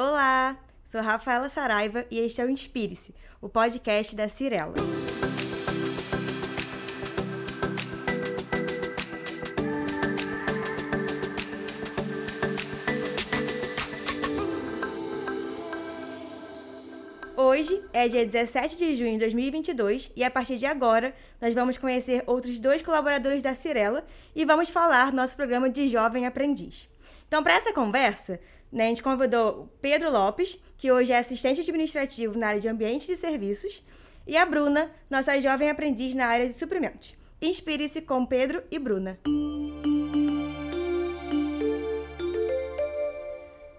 Olá, sou Rafaela Saraiva e este é o Inspire-se, o podcast da Cirela. Hoje é dia 17 de junho de 2022 e a partir de agora nós vamos conhecer outros dois colaboradores da Cirela e vamos falar nosso programa de Jovem Aprendiz. Então, para essa conversa, né, a gente convidou o Pedro Lopes, que hoje é assistente administrativo na área de ambiente e serviços, e a Bruna, nossa jovem aprendiz na área de suprimentos. Inspire-se com Pedro e Bruna.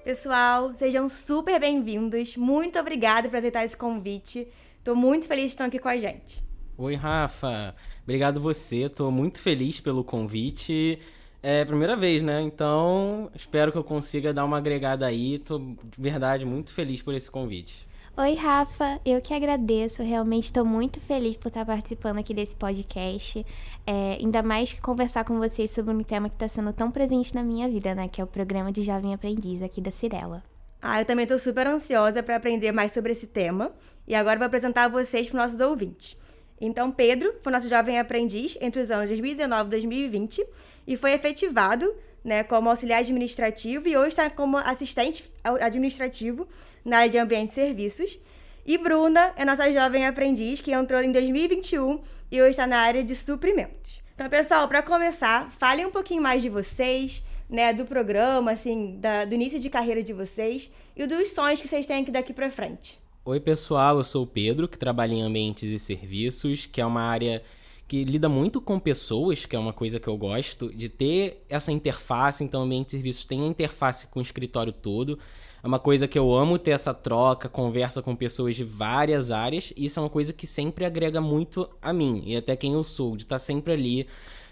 Pessoal, sejam super bem-vindos. Muito obrigada por aceitar esse convite. Estou muito feliz de estar aqui com a gente. Oi, Rafa. Obrigado você. Estou muito feliz pelo convite. É a primeira vez, né? Então, espero que eu consiga dar uma agregada aí. Tô de verdade muito feliz por esse convite. Oi, Rafa. Eu que agradeço. Realmente estou muito feliz por estar participando aqui desse podcast. É, ainda mais que conversar com vocês sobre um tema que está sendo tão presente na minha vida, né? Que é o programa de Jovem Aprendiz aqui da Cirela. Ah, eu também estou super ansiosa para aprender mais sobre esse tema. E agora vou apresentar vocês para os nossos ouvintes. Então, Pedro foi nosso jovem aprendiz entre os anos 2019 e 2020 e foi efetivado né, como auxiliar administrativo e hoje está como assistente administrativo na área de ambiente e serviços. E Bruna é nossa jovem aprendiz que entrou em 2021 e hoje está na área de suprimentos. Então, pessoal, para começar, falem um pouquinho mais de vocês, né, do programa, assim, da, do início de carreira de vocês e dos sonhos que vocês têm aqui daqui para frente. Oi, pessoal, eu sou o Pedro, que trabalha em ambientes e serviços, que é uma área que lida muito com pessoas, que é uma coisa que eu gosto, de ter essa interface. Então, o ambiente de serviços tem a interface com o escritório todo. É uma coisa que eu amo ter essa troca, conversa com pessoas de várias áreas. E isso é uma coisa que sempre agrega muito a mim e até quem eu sou, de estar sempre ali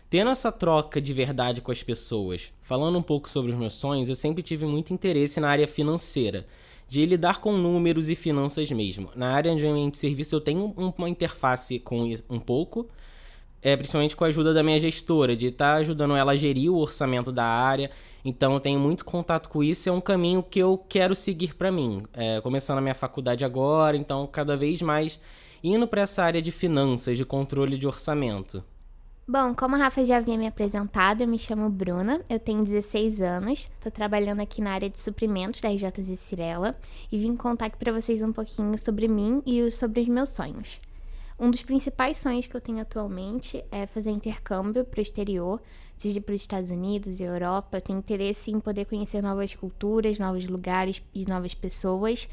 tendo essa troca de verdade com as pessoas. Falando um pouco sobre os meus sonhos, eu sempre tive muito interesse na área financeira, de lidar com números e finanças mesmo. Na área de ambiente de serviço eu tenho uma interface com um pouco, é, principalmente com a ajuda da minha gestora, de estar tá ajudando ela a gerir o orçamento da área. Então, eu tenho muito contato com isso. É um caminho que eu quero seguir para mim. É, começando a minha faculdade agora, então, cada vez mais indo para essa área de finanças, de controle de orçamento. Bom, como a Rafa já havia me apresentado, eu me chamo Bruna, eu tenho 16 anos, estou trabalhando aqui na área de suprimentos da RJZ Cirela e vim contar aqui para vocês um pouquinho sobre mim e sobre os meus sonhos. Um dos principais sonhos que eu tenho atualmente é fazer intercâmbio para o exterior, seja para os Estados Unidos e Europa. Eu tenho interesse em poder conhecer novas culturas, novos lugares e novas pessoas.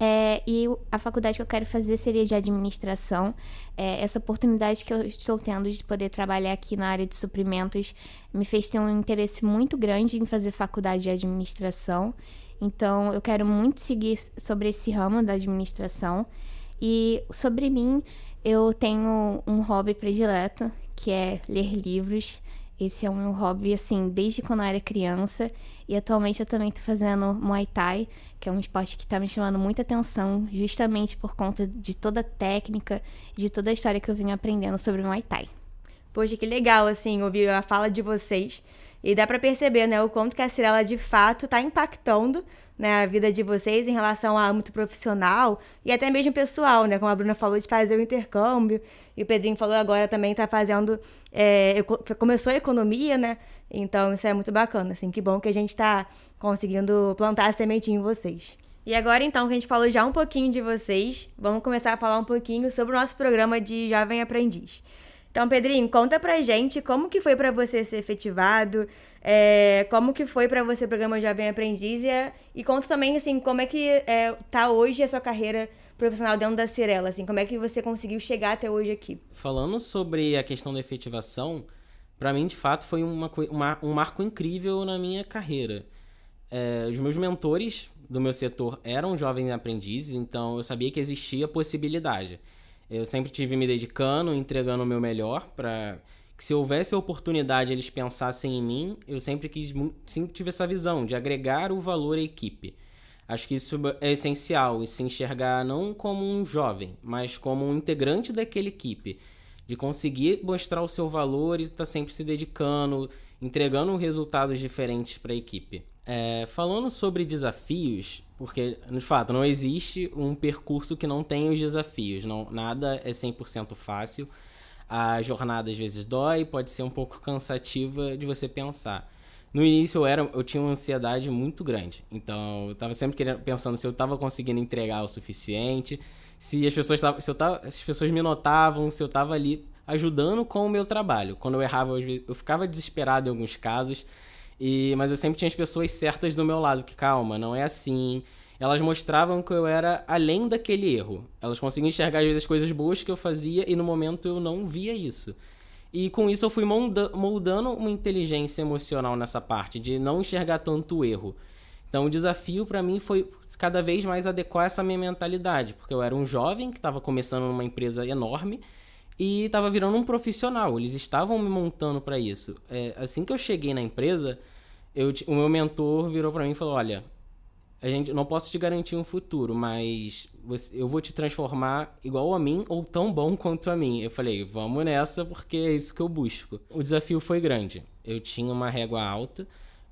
É, e a faculdade que eu quero fazer seria de administração. É, essa oportunidade que eu estou tendo de poder trabalhar aqui na área de suprimentos me fez ter um interesse muito grande em fazer faculdade de administração. Então, eu quero muito seguir sobre esse ramo da administração. E sobre mim, eu tenho um hobby predileto, que é ler livros. Esse é o meu hobby, assim, desde quando eu era criança. E atualmente eu também tô fazendo Muay Thai, que é um esporte que tá me chamando muita atenção, justamente por conta de toda a técnica, de toda a história que eu vim aprendendo sobre Muay Thai. Poxa, que legal, assim, ouvir a fala de vocês. E dá para perceber, né, o quanto que a Cirela de fato tá impactando né, a vida de vocês em relação ao âmbito profissional e até mesmo pessoal, né? Como a Bruna falou de fazer o intercâmbio e o Pedrinho falou agora também está fazendo, é, começou a economia, né? Então isso é muito bacana, assim, que bom que a gente está conseguindo plantar a sementinha em vocês. E agora então que a gente falou já um pouquinho de vocês, vamos começar a falar um pouquinho sobre o nosso programa de Jovem Aprendiz. Então, Pedrinho, conta pra gente como que foi para você ser efetivado, é, como que foi para você o programa Jovem Aprendiz e, e conta também, assim, como é que é, tá hoje a sua carreira profissional dentro da Cirela, assim, como é que você conseguiu chegar até hoje aqui? Falando sobre a questão da efetivação, para mim, de fato, foi uma, uma, um marco incrível na minha carreira. É, os meus mentores do meu setor eram jovens aprendizes, então eu sabia que existia possibilidade. Eu sempre tive me dedicando, entregando o meu melhor para que se houvesse a oportunidade eles pensassem em mim, eu sempre quis sempre tive essa visão de agregar o valor à equipe. Acho que isso é essencial, e se enxergar não como um jovem, mas como um integrante daquela equipe, de conseguir mostrar o seu valor e estar tá sempre se dedicando, entregando resultados diferentes para a equipe. É, falando sobre desafios, Porque, de fato, não existe um percurso que não tenha os desafios. Não, nada é 100% fácil. A jornada às vezes dói, pode ser um pouco cansativa de você pensar. No início eu, era, eu tinha uma ansiedade muito grande. Então, eu estava sempre querendo, pensando se eu estava conseguindo entregar o suficiente, se as pessoas, tavam, se eu tava, as pessoas me notavam, se eu estava ali ajudando com o meu trabalho. Quando eu errava, eu, eu ficava desesperado em alguns casos. E, mas eu sempre tinha as pessoas certas do meu lado, que calma, não é assim. Elas mostravam que eu era além daquele erro. Elas conseguiam enxergar às vezes as coisas boas que eu fazia e no momento eu não via isso. E com isso eu fui moldando uma inteligência emocional nessa parte, de não enxergar tanto o erro. Então o desafio para mim foi cada vez mais adequar essa minha mentalidade, porque eu era um jovem que estava começando numa empresa enorme e estava virando um profissional. Eles estavam me montando para isso. É, assim que eu cheguei na empresa, eu, o meu mentor virou para mim e falou: Olha, a gente não posso te garantir um futuro, mas você, eu vou te transformar igual a mim ou tão bom quanto a mim. Eu falei: Vamos nessa, porque é isso que eu busco. O desafio foi grande. Eu tinha uma régua alta.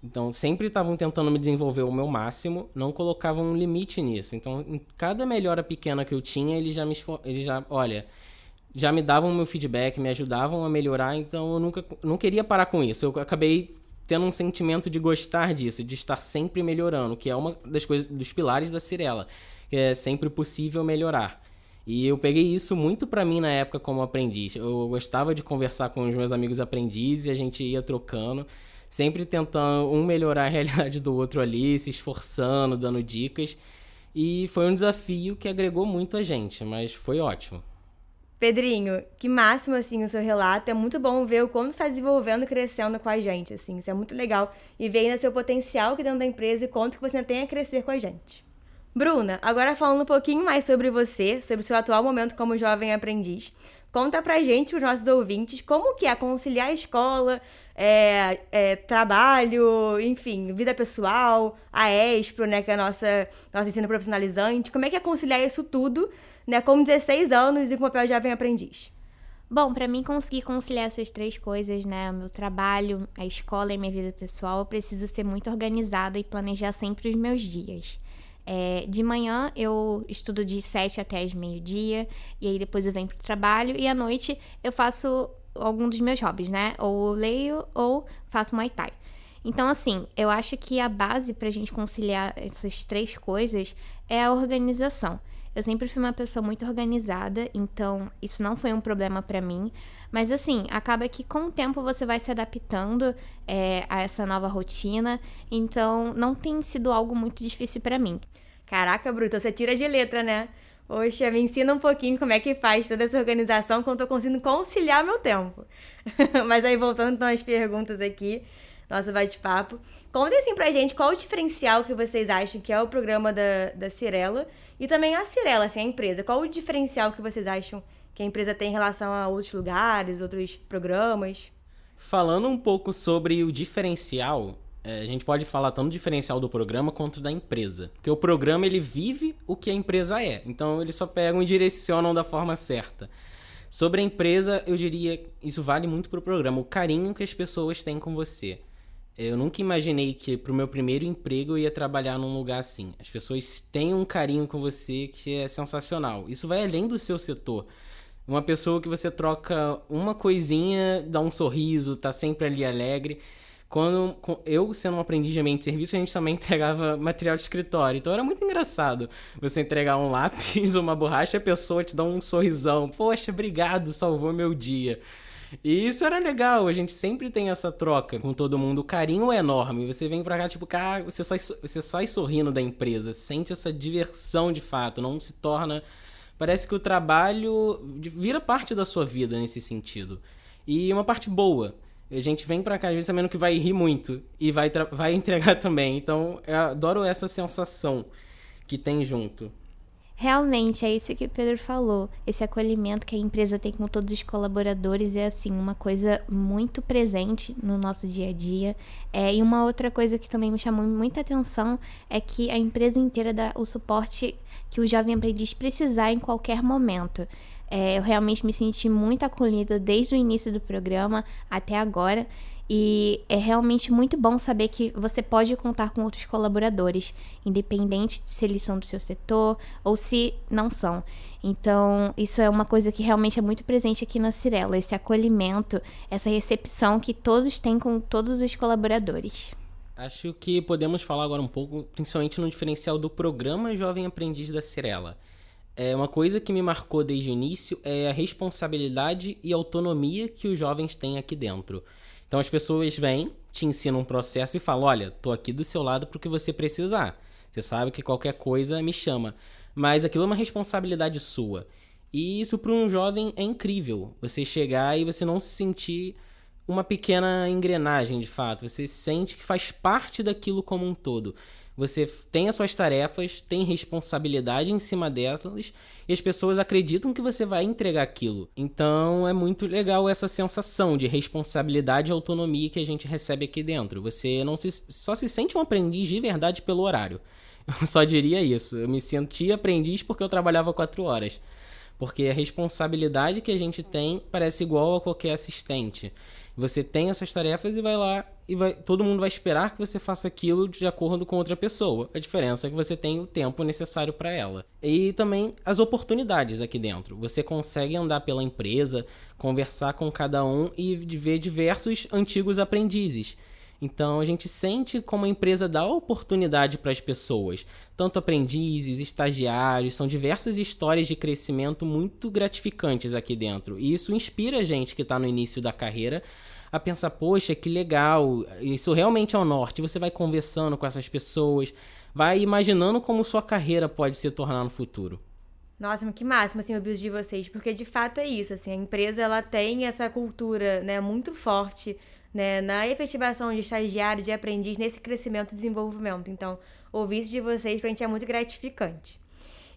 Então, sempre estavam tentando me desenvolver o meu máximo, não colocavam um limite nisso. Então, em cada melhora pequena que eu tinha, eles já me eles já, olha, já me davam meu feedback, me ajudavam a melhorar, então eu nunca não queria parar com isso. Eu acabei tendo um sentimento de gostar disso, de estar sempre melhorando, que é uma das coisas dos pilares da Cirela, que é sempre possível melhorar. E eu peguei isso muito para mim na época como aprendiz. Eu gostava de conversar com os meus amigos aprendizes e a gente ia trocando, sempre tentando um melhorar a realidade do outro ali, se esforçando, dando dicas. E foi um desafio que agregou muito a gente, mas foi ótimo. Pedrinho, que máximo, assim, o seu relato. É muito bom ver o como está desenvolvendo e crescendo com a gente, assim. Isso é muito legal. E ver ainda seu potencial aqui dentro da empresa e quanto que você tem a crescer com a gente. Bruna, agora falando um pouquinho mais sobre você, sobre seu atual momento como jovem aprendiz. Conta pra gente, os nossos ouvintes, como que é conciliar a escola, é, é, trabalho, enfim, vida pessoal, a ESPRO, né, que é a nossa, nosso ensino profissionalizante. Como é que é conciliar isso tudo né, com 16 anos e com papel de jovem aprendiz? Bom, para mim conseguir conciliar essas três coisas, né, o meu trabalho, a escola e minha vida pessoal, eu preciso ser muito organizada e planejar sempre os meus dias. É, de manhã eu estudo de 7 até meio-dia, e aí depois eu venho pro trabalho, e à noite eu faço algum dos meus hobbies, né? Ou leio ou faço Muay Thai. Então, assim, eu acho que a base pra gente conciliar essas três coisas é a organização. Eu sempre fui uma pessoa muito organizada, então isso não foi um problema para mim. Mas assim, acaba que com o tempo você vai se adaptando é, a essa nova rotina, então não tem sido algo muito difícil para mim. Caraca, Bruta, você tira de letra, né? Poxa, me ensina um pouquinho como é que faz toda essa organização quando eu conseguindo conciliar meu tempo. Mas aí, voltando então às perguntas aqui, nosso bate-papo. Contem assim pra gente qual o diferencial que vocês acham que é o programa da, da Cirela e também a Cirela, assim, a empresa. Qual o diferencial que vocês acham que a empresa tem em relação a outros lugares, outros programas? Falando um pouco sobre o diferencial, a gente pode falar tanto do diferencial do programa quanto da empresa. Porque o programa ele vive o que a empresa é. Então eles só pegam e direcionam da forma certa. Sobre a empresa, eu diria isso vale muito para o programa, o carinho que as pessoas têm com você. Eu nunca imaginei que pro meu primeiro emprego eu ia trabalhar num lugar assim. As pessoas têm um carinho com você que é sensacional. Isso vai além do seu setor. Uma pessoa que você troca uma coisinha, dá um sorriso, tá sempre ali alegre. Quando eu, sendo um aprendiz de ambiente de serviço, a gente também entregava material de escritório. Então era muito engraçado você entregar um lápis, uma borracha, a pessoa te dá um sorrisão. Poxa, obrigado, salvou meu dia. E isso era legal, a gente sempre tem essa troca com todo mundo. O carinho é enorme. Você vem pra cá, tipo, cara, você sai, você sai sorrindo da empresa, sente essa diversão de fato, não se torna. Parece que o trabalho vira parte da sua vida nesse sentido. E uma parte boa. A gente vem pra cá, às vezes, sabendo que vai rir muito e vai, vai entregar também. Então, eu adoro essa sensação que tem junto. Realmente, é isso que o Pedro falou. Esse acolhimento que a empresa tem com todos os colaboradores é, assim, uma coisa muito presente no nosso dia a dia. É, e uma outra coisa que também me chamou muita atenção é que a empresa inteira dá o suporte que o jovem aprendiz precisar em qualquer momento. É, eu realmente me senti muito acolhida desde o início do programa até agora. E é realmente muito bom saber que você pode contar com outros colaboradores, independente de se eles são do seu setor ou se não são. Então, isso é uma coisa que realmente é muito presente aqui na Cirela, esse acolhimento, essa recepção que todos têm com todos os colaboradores. Acho que podemos falar agora um pouco, principalmente no diferencial do programa Jovem Aprendiz da Cirela. É uma coisa que me marcou desde o início é a responsabilidade e autonomia que os jovens têm aqui dentro. Então as pessoas vêm, te ensinam um processo e falam: olha, tô aqui do seu lado porque você precisar. Você sabe que qualquer coisa me chama. Mas aquilo é uma responsabilidade sua. E isso para um jovem é incrível. Você chegar e você não se sentir uma pequena engrenagem de fato. Você sente que faz parte daquilo como um todo. Você tem as suas tarefas, tem responsabilidade em cima delas e as pessoas acreditam que você vai entregar aquilo. Então é muito legal essa sensação de responsabilidade e autonomia que a gente recebe aqui dentro. Você não se, só se sente um aprendiz de verdade pelo horário. Eu só diria isso. Eu me senti aprendiz porque eu trabalhava quatro horas. Porque a responsabilidade que a gente tem parece igual a qualquer assistente. Você tem essas tarefas e vai lá e vai, todo mundo vai esperar que você faça aquilo de acordo com outra pessoa. A diferença é que você tem o tempo necessário para ela. E também as oportunidades aqui dentro. Você consegue andar pela empresa, conversar com cada um e ver diversos antigos aprendizes. Então a gente sente como a empresa dá oportunidade para as pessoas, tanto aprendizes, estagiários, são diversas histórias de crescimento muito gratificantes aqui dentro. E isso inspira a gente que está no início da carreira a pensar, poxa, que legal, isso realmente é o norte. Você vai conversando com essas pessoas, vai imaginando como sua carreira pode se tornar no futuro. Nossa, que máximo, assim, ouvir de vocês, porque de fato é isso, assim, a empresa, ela tem essa cultura, né, muito forte, né, na efetivação de estagiário, de aprendiz, nesse crescimento e desenvolvimento. Então, ouvir isso de vocês pra gente é muito gratificante.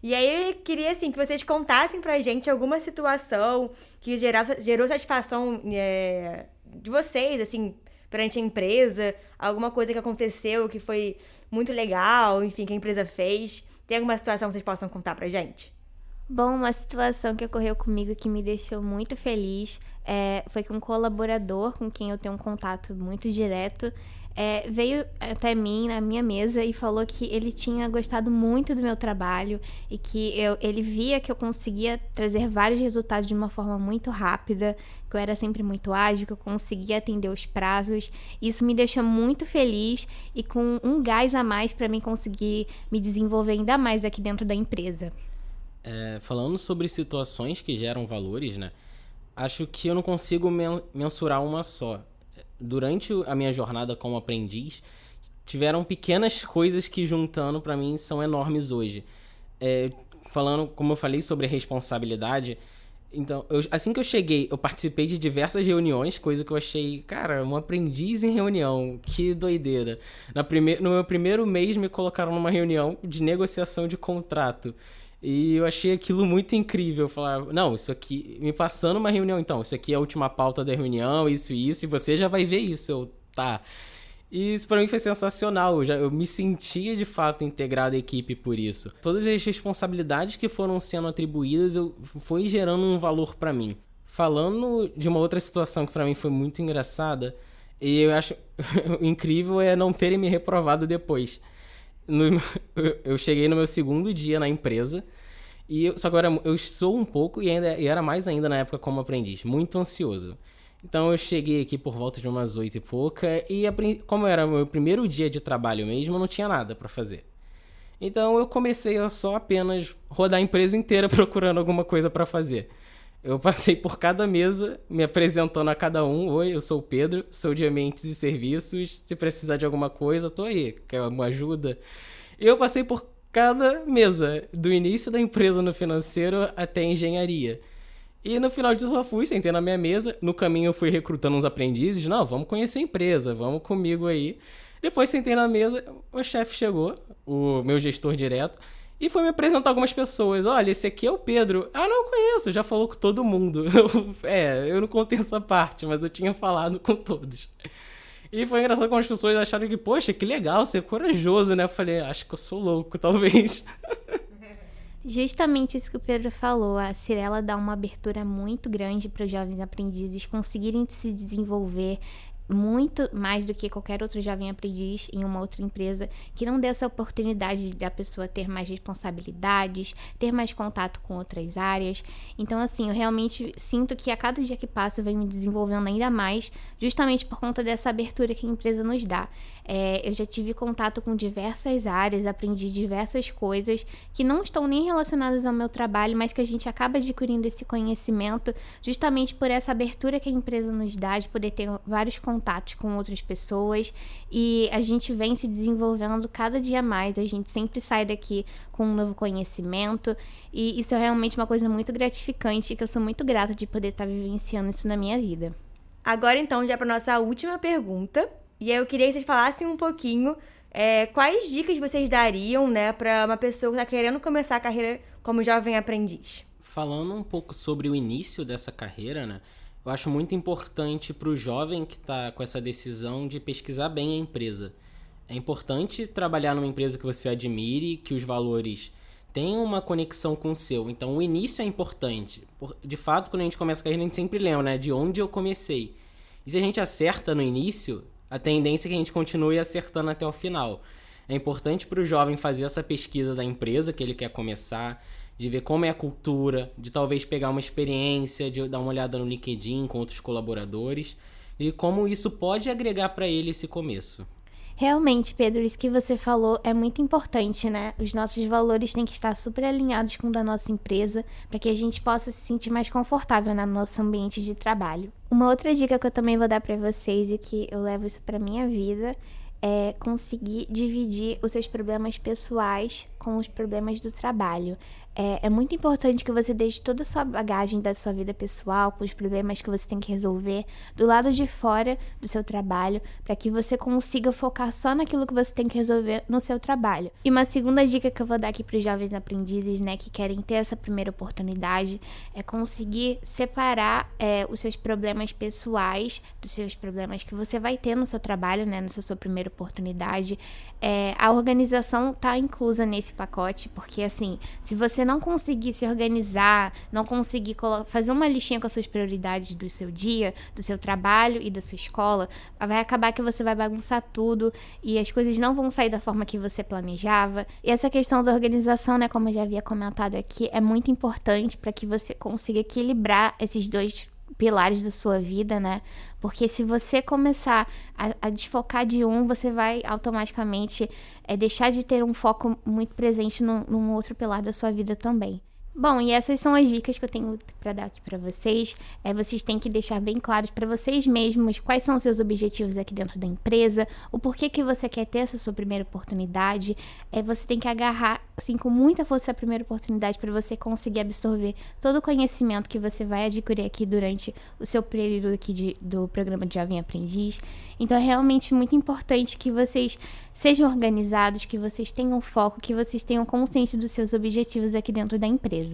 E aí eu queria assim que vocês contassem pra gente alguma situação que gerou, gerou satisfação é, de vocês, assim, perante a empresa, alguma coisa que aconteceu que foi muito legal, enfim, que a empresa fez. Tem alguma situação que vocês possam contar pra gente? Bom, uma situação que ocorreu comigo que me deixou muito feliz é, foi que um colaborador com quem eu tenho um contato muito direto é, veio até mim, na minha mesa, e falou que ele tinha gostado muito do meu trabalho e que eu, ele via que eu conseguia trazer vários resultados de uma forma muito rápida, que eu era sempre muito ágil, que eu conseguia atender os prazos. Isso me deixa muito feliz e com um gás a mais para mim conseguir me desenvolver ainda mais aqui dentro da empresa. É, falando sobre situações que geram valores, né? Acho que eu não consigo men mensurar uma só durante a minha jornada como aprendiz, tiveram pequenas coisas que juntando para mim são enormes hoje. É, falando, como eu falei sobre responsabilidade, então, eu, assim que eu cheguei, eu participei de diversas reuniões, coisa que eu achei, cara, um aprendiz em reunião, que doideira. Na prime no meu primeiro mês me colocaram numa reunião de negociação de contrato. E eu achei aquilo muito incrível. Falar, não, isso aqui, me passando uma reunião, então, isso aqui é a última pauta da reunião, isso e isso, e você já vai ver isso. Eu, tá. E isso para mim foi sensacional. Eu, já, eu me sentia de fato integrado à equipe por isso. Todas as responsabilidades que foram sendo atribuídas eu, foi gerando um valor para mim. Falando de uma outra situação que para mim foi muito engraçada, e eu acho incrível é não terem me reprovado depois no, eu cheguei no meu segundo dia na empresa. E eu, só que agora eu sou um pouco e ainda e era mais ainda na época como aprendiz, muito ansioso. Então eu cheguei aqui por volta de umas oito e pouca e como era meu primeiro dia de trabalho mesmo, eu não tinha nada para fazer. Então eu comecei a só apenas rodar a empresa inteira procurando alguma coisa para fazer. Eu passei por cada mesa, me apresentando a cada um. Oi, eu sou o Pedro, sou de ambientes e serviços. Se precisar de alguma coisa, tô aí. Quer uma ajuda? Eu passei por cada mesa, do início da empresa no financeiro até engenharia. E no final disso eu fui, sentei na minha mesa. No caminho eu fui recrutando uns aprendizes. Não, vamos conhecer a empresa, vamos comigo aí. Depois sentei na mesa, o chefe chegou, o meu gestor direto. E foi me apresentar algumas pessoas. Olha, esse aqui é o Pedro. Ah, não conheço, já falou com todo mundo. é, eu não contei essa parte, mas eu tinha falado com todos. E foi engraçado como as pessoas acharam que, poxa, que legal, você é corajoso, né? Eu falei, acho que eu sou louco, talvez. Justamente isso que o Pedro falou. A Cirela dá uma abertura muito grande para os jovens aprendizes conseguirem se desenvolver muito mais do que qualquer outro jovem aprendiz em uma outra empresa que não dê essa oportunidade da pessoa ter mais responsabilidades, ter mais contato com outras áreas. Então, assim, eu realmente sinto que a cada dia que passa eu venho me desenvolvendo ainda mais, justamente por conta dessa abertura que a empresa nos dá. É, eu já tive contato com diversas áreas, aprendi diversas coisas que não estão nem relacionadas ao meu trabalho, mas que a gente acaba adquirindo esse conhecimento justamente por essa abertura que a empresa nos dá, de poder ter vários contatos com outras pessoas e a gente vem se desenvolvendo cada dia mais, a gente sempre sai daqui com um novo conhecimento e isso é realmente uma coisa muito gratificante que eu sou muito grata de poder estar vivenciando isso na minha vida. Agora então, já para nossa última pergunta, e aí eu queria que vocês falassem um pouquinho é, quais dicas vocês dariam, né, para uma pessoa que está querendo começar a carreira como jovem aprendiz. Falando um pouco sobre o início dessa carreira, né, eu acho muito importante para o jovem que está com essa decisão de pesquisar bem a empresa. É importante trabalhar numa empresa que você admire, que os valores tenham uma conexão com o seu. Então, o início é importante. De fato, quando a gente começa a carreira, a gente sempre lembra, né, de onde eu comecei. E se a gente acerta no início, a tendência é que a gente continue acertando até o final. É importante para o jovem fazer essa pesquisa da empresa que ele quer começar, de ver como é a cultura, de talvez pegar uma experiência, de dar uma olhada no LinkedIn com outros colaboradores e como isso pode agregar para ele esse começo. Realmente, Pedro, isso que você falou é muito importante, né? Os nossos valores têm que estar super alinhados com o da nossa empresa para que a gente possa se sentir mais confortável no nosso ambiente de trabalho. Uma outra dica que eu também vou dar para vocês e que eu levo isso para minha vida é conseguir dividir os seus problemas pessoais com os problemas do trabalho. É, é, muito importante que você deixe toda a sua bagagem da sua vida pessoal, com os problemas que você tem que resolver, do lado de fora do seu trabalho, para que você consiga focar só naquilo que você tem que resolver no seu trabalho. E uma segunda dica que eu vou dar aqui para os jovens aprendizes, né, que querem ter essa primeira oportunidade, é conseguir separar é, os seus problemas pessoais dos seus problemas que você vai ter no seu trabalho, né, nessa sua primeira oportunidade. É, a organização está inclusa nesse pacote, porque assim, se você não conseguir se organizar, não conseguir fazer uma listinha com as suas prioridades do seu dia, do seu trabalho e da sua escola, vai acabar que você vai bagunçar tudo e as coisas não vão sair da forma que você planejava. E essa questão da organização, né, como eu já havia comentado aqui, é muito importante para que você consiga equilibrar esses dois pilares da sua vida, né? Porque se você começar a, a desfocar de um, você vai automaticamente é, deixar de ter um foco muito presente no, num outro pilar da sua vida também. Bom, e essas são as dicas que eu tenho para dar aqui para vocês. É, vocês têm que deixar bem claros para vocês mesmos quais são os seus objetivos aqui dentro da empresa, o porquê que você quer ter essa sua primeira oportunidade. É, você tem que agarrar assim com muita força a primeira oportunidade para você conseguir absorver todo o conhecimento que você vai adquirir aqui durante o seu período aqui de, do programa de Jovem Aprendiz. Então é realmente muito importante que vocês sejam organizados, que vocês tenham foco, que vocês tenham consciência dos seus objetivos aqui dentro da empresa.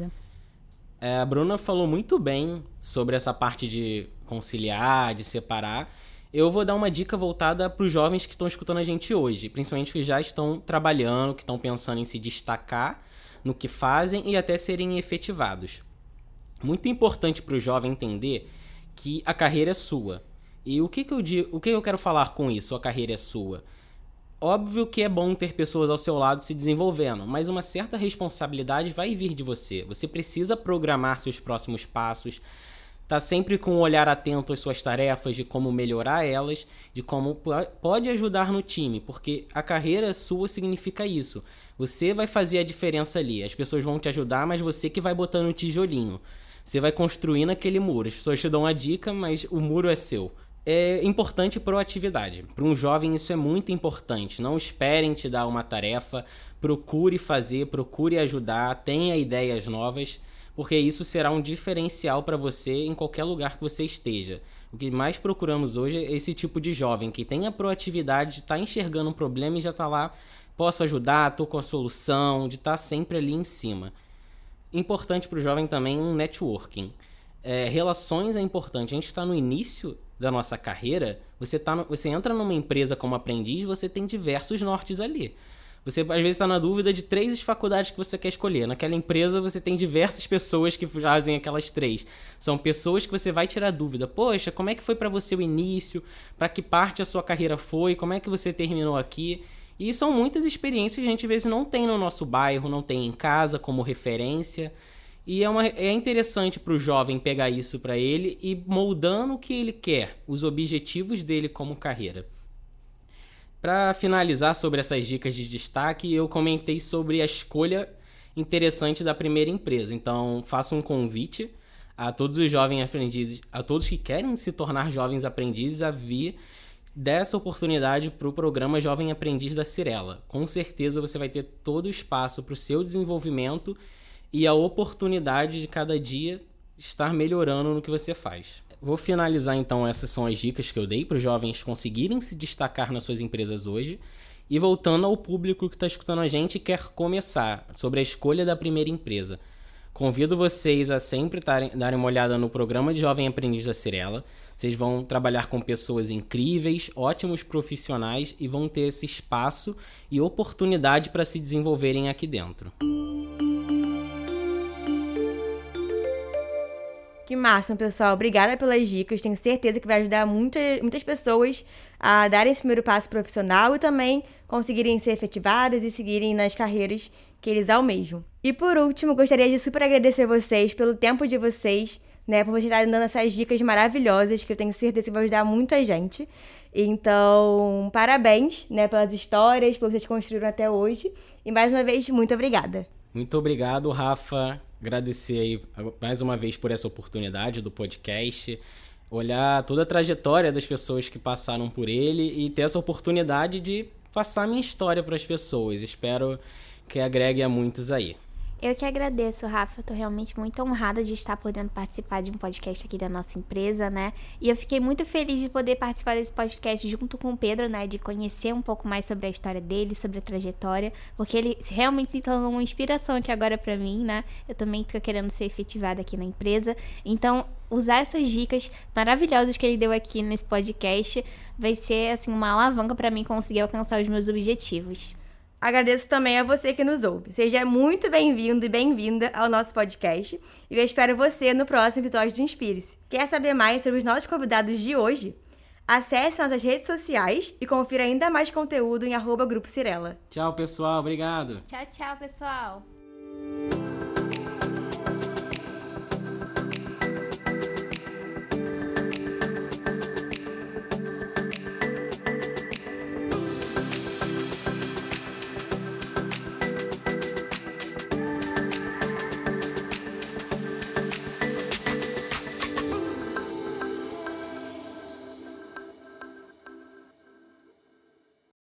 É, a Bruna falou muito bem sobre essa parte de conciliar, de separar. Eu vou dar uma dica voltada para os jovens que estão escutando a gente hoje, principalmente que já estão trabalhando, que estão pensando em se destacar no que fazem e até serem efetivados. Muito importante para o jovem entender que a carreira é sua. E o que, que eu digo, o que eu quero falar com isso? A carreira é sua. Óbvio que é bom ter pessoas ao seu lado se desenvolvendo, mas uma certa responsabilidade vai vir de você. Você precisa programar seus próximos passos, tá sempre com um olhar atento às suas tarefas, de como melhorar elas, de como pode ajudar no time, porque a carreira sua significa isso. Você vai fazer a diferença ali. As pessoas vão te ajudar, mas você que vai botando o tijolinho. Você vai construindo aquele muro. As pessoas te dão uma dica, mas o muro é seu é importante proatividade. Para um jovem isso é muito importante. Não esperem te dar uma tarefa, procure fazer, procure ajudar, tenha ideias novas, porque isso será um diferencial para você em qualquer lugar que você esteja. O que mais procuramos hoje é esse tipo de jovem que tem a proatividade de estar tá enxergando um problema e já está lá, posso ajudar, estou com a solução, de estar tá sempre ali em cima. Importante para o jovem também um networking. É, relações é importante. A gente está no início da nossa carreira, você, tá no, você entra numa empresa como aprendiz, você tem diversos nortes ali. Você às vezes está na dúvida de três faculdades que você quer escolher. Naquela empresa você tem diversas pessoas que fazem aquelas três. São pessoas que você vai tirar dúvida. Poxa, como é que foi para você o início? Para que parte a sua carreira foi? Como é que você terminou aqui? E são muitas experiências que a gente às vezes não tem no nosso bairro, não tem em casa como referência. E é, uma, é interessante para o jovem pegar isso para ele e moldando o que ele quer, os objetivos dele como carreira. Para finalizar sobre essas dicas de destaque, eu comentei sobre a escolha interessante da primeira empresa. Então, faço um convite a todos os jovens aprendizes, a todos que querem se tornar jovens aprendizes, a vir dessa oportunidade para o programa Jovem Aprendiz da Cirela. Com certeza você vai ter todo o espaço para o seu desenvolvimento e a oportunidade de cada dia estar melhorando no que você faz. Vou finalizar então, essas são as dicas que eu dei para os jovens conseguirem se destacar nas suas empresas hoje. E voltando ao público que está escutando a gente e quer começar sobre a escolha da primeira empresa. Convido vocês a sempre tarem, darem uma olhada no programa de Jovem Aprendiz da Cirela. Vocês vão trabalhar com pessoas incríveis, ótimos profissionais e vão ter esse espaço e oportunidade para se desenvolverem aqui dentro. Que massa, pessoal. Obrigada pelas dicas. Tenho certeza que vai ajudar muita, muitas pessoas a darem esse primeiro passo profissional e também conseguirem ser efetivadas e seguirem nas carreiras que eles almejam. E por último, gostaria de super agradecer vocês pelo tempo de vocês, né, por vocês estarem dando essas dicas maravilhosas que eu tenho certeza que vai ajudar muita gente. Então, parabéns, né, pelas histórias, por vocês construíram até hoje. E mais uma vez, muito obrigada. Muito obrigado, Rafa agradecer aí mais uma vez por essa oportunidade do podcast, olhar toda a trajetória das pessoas que passaram por ele e ter essa oportunidade de passar minha história para as pessoas. Espero que agregue a muitos aí. Eu que agradeço, Rafa. Eu tô realmente muito honrada de estar podendo participar de um podcast aqui da nossa empresa, né? E eu fiquei muito feliz de poder participar desse podcast junto com o Pedro, né? De conhecer um pouco mais sobre a história dele, sobre a trajetória, porque ele realmente se tornou uma inspiração aqui agora para mim, né? Eu também tô querendo ser efetivada aqui na empresa. Então, usar essas dicas maravilhosas que ele deu aqui nesse podcast vai ser assim uma alavanca para mim conseguir alcançar os meus objetivos. Agradeço também a você que nos ouve. Seja muito bem-vindo e bem-vinda ao nosso podcast e eu espero você no próximo episódio do Inspire-se. Quer saber mais sobre os nossos convidados de hoje? Acesse nossas redes sociais e confira ainda mais conteúdo em arroba Grupo Cirela. Tchau, pessoal. Obrigado. Tchau, tchau, pessoal.